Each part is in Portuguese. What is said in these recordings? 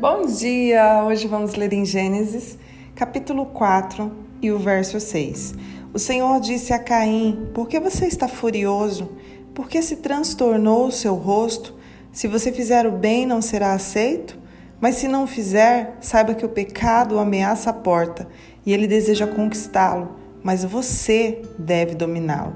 Bom dia! Hoje vamos ler em Gênesis, capítulo 4 e o verso 6. O Senhor disse a Caim: Por que você está furioso? Por que se transtornou o seu rosto? Se você fizer o bem, não será aceito? Mas se não fizer, saiba que o pecado ameaça a porta e ele deseja conquistá-lo, mas você deve dominá-lo.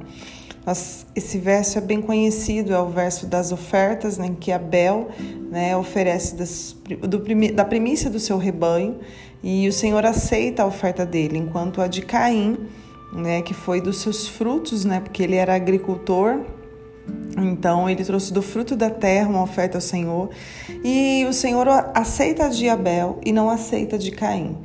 Esse verso é bem conhecido, é o verso das ofertas, né, em que Abel né, oferece das, do, da primícia do seu rebanho e o Senhor aceita a oferta dele, enquanto a de Caim, né, que foi dos seus frutos, né, porque ele era agricultor, então ele trouxe do fruto da terra uma oferta ao Senhor e o Senhor aceita a de Abel e não aceita a de Caim.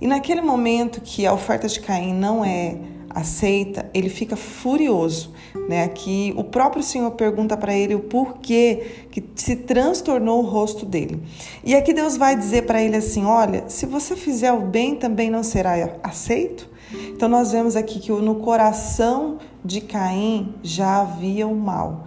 E naquele momento que a oferta de Caim não é aceita, ele fica furioso, né? Aqui o próprio Senhor pergunta para ele o porquê que se transtornou o rosto dele. E aqui Deus vai dizer para ele assim: "Olha, se você fizer o bem, também não será aceito?" Então nós vemos aqui que no coração de Caim já havia o mal.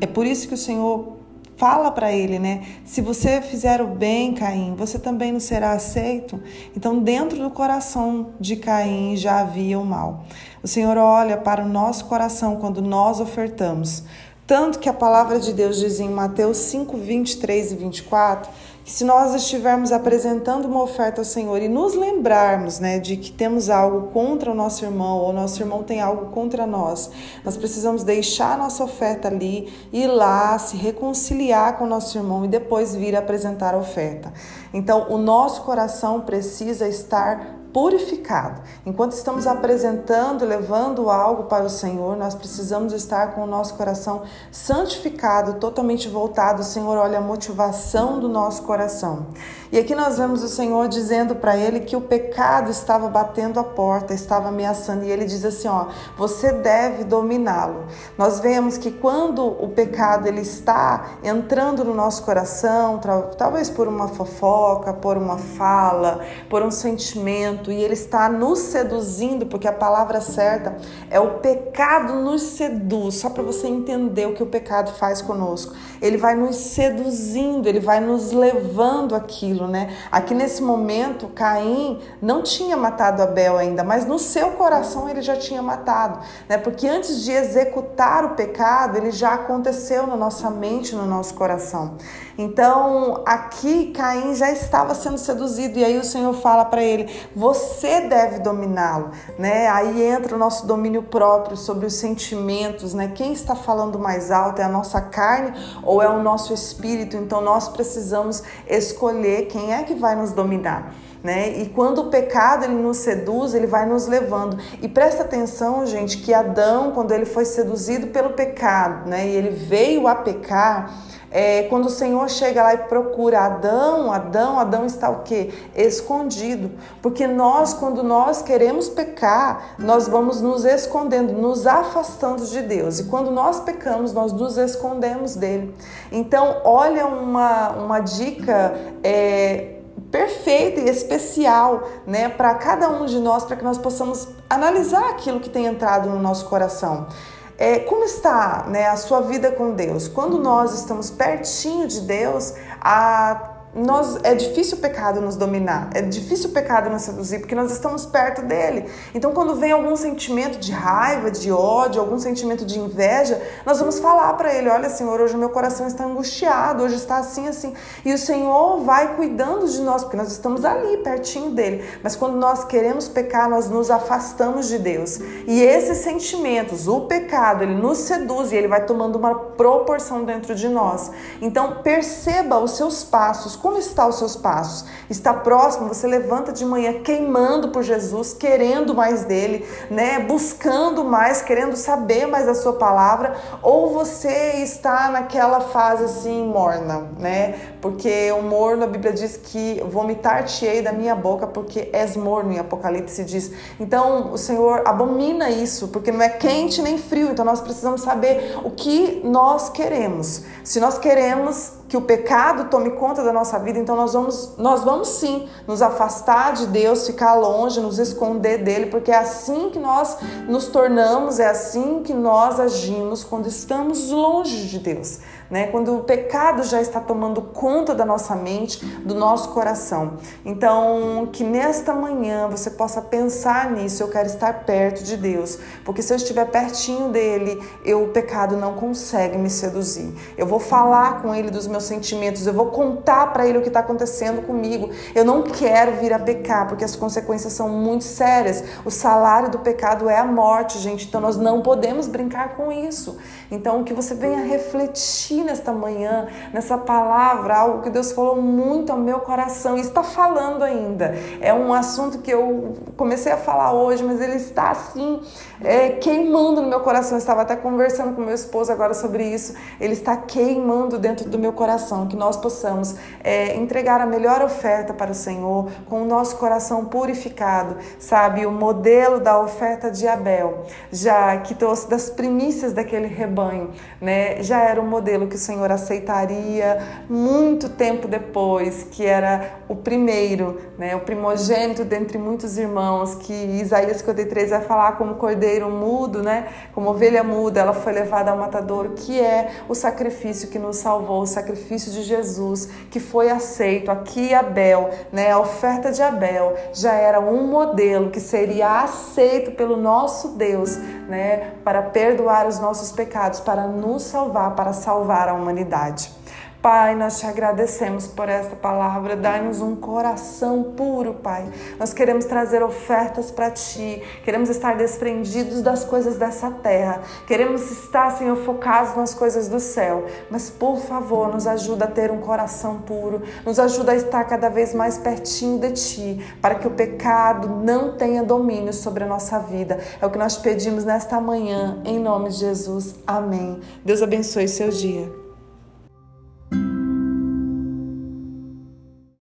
É por isso que o Senhor fala para ele, né? Se você fizer o bem, Caim, você também não será aceito. Então, dentro do coração de Caim já havia o mal. O Senhor olha para o nosso coração quando nós ofertamos. Tanto que a palavra de Deus diz em Mateus 5, 23 e 24 que se nós estivermos apresentando uma oferta ao Senhor e nos lembrarmos né, de que temos algo contra o nosso irmão ou nosso irmão tem algo contra nós, nós precisamos deixar a nossa oferta ali, ir lá, se reconciliar com o nosso irmão e depois vir apresentar a oferta. Então, o nosso coração precisa estar purificado. Enquanto estamos apresentando, levando algo para o Senhor, nós precisamos estar com o nosso coração santificado, totalmente voltado. Senhor, olha a motivação do nosso coração. E aqui nós vemos o Senhor dizendo para ele que o pecado estava batendo a porta, estava ameaçando, e ele diz assim: ó, você deve dominá-lo. Nós vemos que quando o pecado ele está entrando no nosso coração, talvez por uma fofoca, por uma fala, por um sentimento, e ele está nos seduzindo, porque a palavra certa é o pecado nos seduz, só para você entender o que o pecado faz conosco. Ele vai nos seduzindo, ele vai nos levando aquilo né? Aqui nesse momento, Caim não tinha matado Abel ainda, mas no seu coração ele já tinha matado, né? Porque antes de executar o pecado, ele já aconteceu na nossa mente, no nosso coração. Então, aqui Caim já estava sendo seduzido e aí o Senhor fala para ele: "Você deve dominá-lo", né? Aí entra o nosso domínio próprio sobre os sentimentos, né? Quem está falando mais alto é a nossa carne ou é o nosso espírito? Então nós precisamos escolher quem é que vai nos dominar. Né? E quando o pecado ele nos seduz, ele vai nos levando. E presta atenção, gente, que Adão, quando ele foi seduzido pelo pecado, né, e ele veio a pecar, é, quando o Senhor chega lá e procura Adão, Adão, Adão está o quê? Escondido. Porque nós, quando nós queremos pecar, nós vamos nos escondendo, nos afastando de Deus. E quando nós pecamos, nós nos escondemos dele. Então, olha uma, uma dica. É, perfeita e especial, né, para cada um de nós, para que nós possamos analisar aquilo que tem entrado no nosso coração. É, como está né, a sua vida com Deus? Quando nós estamos pertinho de Deus, a nós é difícil o pecado nos dominar, é difícil o pecado nos seduzir, porque nós estamos perto dele. Então, quando vem algum sentimento de raiva, de ódio, algum sentimento de inveja, nós vamos falar para ele: Olha, Senhor, hoje o meu coração está angustiado, hoje está assim, assim. E o Senhor vai cuidando de nós, porque nós estamos ali, pertinho dele. Mas quando nós queremos pecar, nós nos afastamos de Deus. E esses sentimentos, o pecado, ele nos seduz e ele vai tomando uma proporção dentro de nós. Então, perceba os seus passos como estão os seus passos? Está próximo? Você levanta de manhã queimando por Jesus, querendo mais dele, né? Buscando mais, querendo saber mais da sua palavra, ou você está naquela fase assim morna, né? Porque o morno, a Bíblia diz que vomitar-te-ei da minha boca, porque és morno, em Apocalipse diz. Então, o Senhor abomina isso, porque não é quente nem frio. Então, nós precisamos saber o que nós queremos. Se nós queremos que o pecado tome conta da nossa vida, então nós vamos, nós vamos sim nos afastar de Deus, ficar longe, nos esconder dele, porque é assim que nós nos tornamos, é assim que nós agimos quando estamos longe de Deus né? Quando o pecado já está tomando conta da nossa mente, do nosso coração. Então, que nesta manhã você possa pensar nisso, eu quero estar perto de Deus, porque se eu estiver pertinho dele, eu, o pecado não consegue me seduzir. Eu vou falar com ele dos meus sentimentos, eu vou contar para ele o que está acontecendo comigo. Eu não quero vir a pecar, porque as consequências são muito sérias. O salário do pecado é a morte, gente. Então nós não podemos brincar com isso. Então que você venha refletir nesta manhã, nessa palavra, algo que Deus falou muito ao meu coração e está falando ainda. É um assunto que eu comecei a falar hoje, mas ele está assim, é, queimando no meu coração. Eu estava até conversando com meu esposo agora sobre isso. Ele está queimando dentro do meu coração. Que nós possamos é, entregar a melhor oferta para o Senhor com o nosso coração purificado, sabe? O modelo da oferta de Abel, já que trouxe das primícias daquele rebanho, né? Já era o modelo que o Senhor aceitaria muito tempo depois, que era o primeiro, né, o primogênito dentre muitos irmãos, que Isaías 53 vai falar como cordeiro mudo, né, como ovelha muda, ela foi levada ao matadouro, que é o sacrifício que nos salvou, o sacrifício de Jesus, que foi aceito. Aqui Abel, né, a oferta de Abel já era um modelo que seria aceito pelo nosso Deus, né, para perdoar os nossos pecados, para nos salvar, para salvar salvar a humanidade. Pai, nós te agradecemos por esta palavra. Dai-nos um coração puro, Pai. Nós queremos trazer ofertas para Ti. Queremos estar desprendidos das coisas dessa terra. Queremos estar, Senhor, focados nas coisas do céu. Mas, por favor, nos ajuda a ter um coração puro. Nos ajuda a estar cada vez mais pertinho de Ti. Para que o pecado não tenha domínio sobre a nossa vida. É o que nós pedimos nesta manhã. Em nome de Jesus. Amém. Deus abençoe seu dia.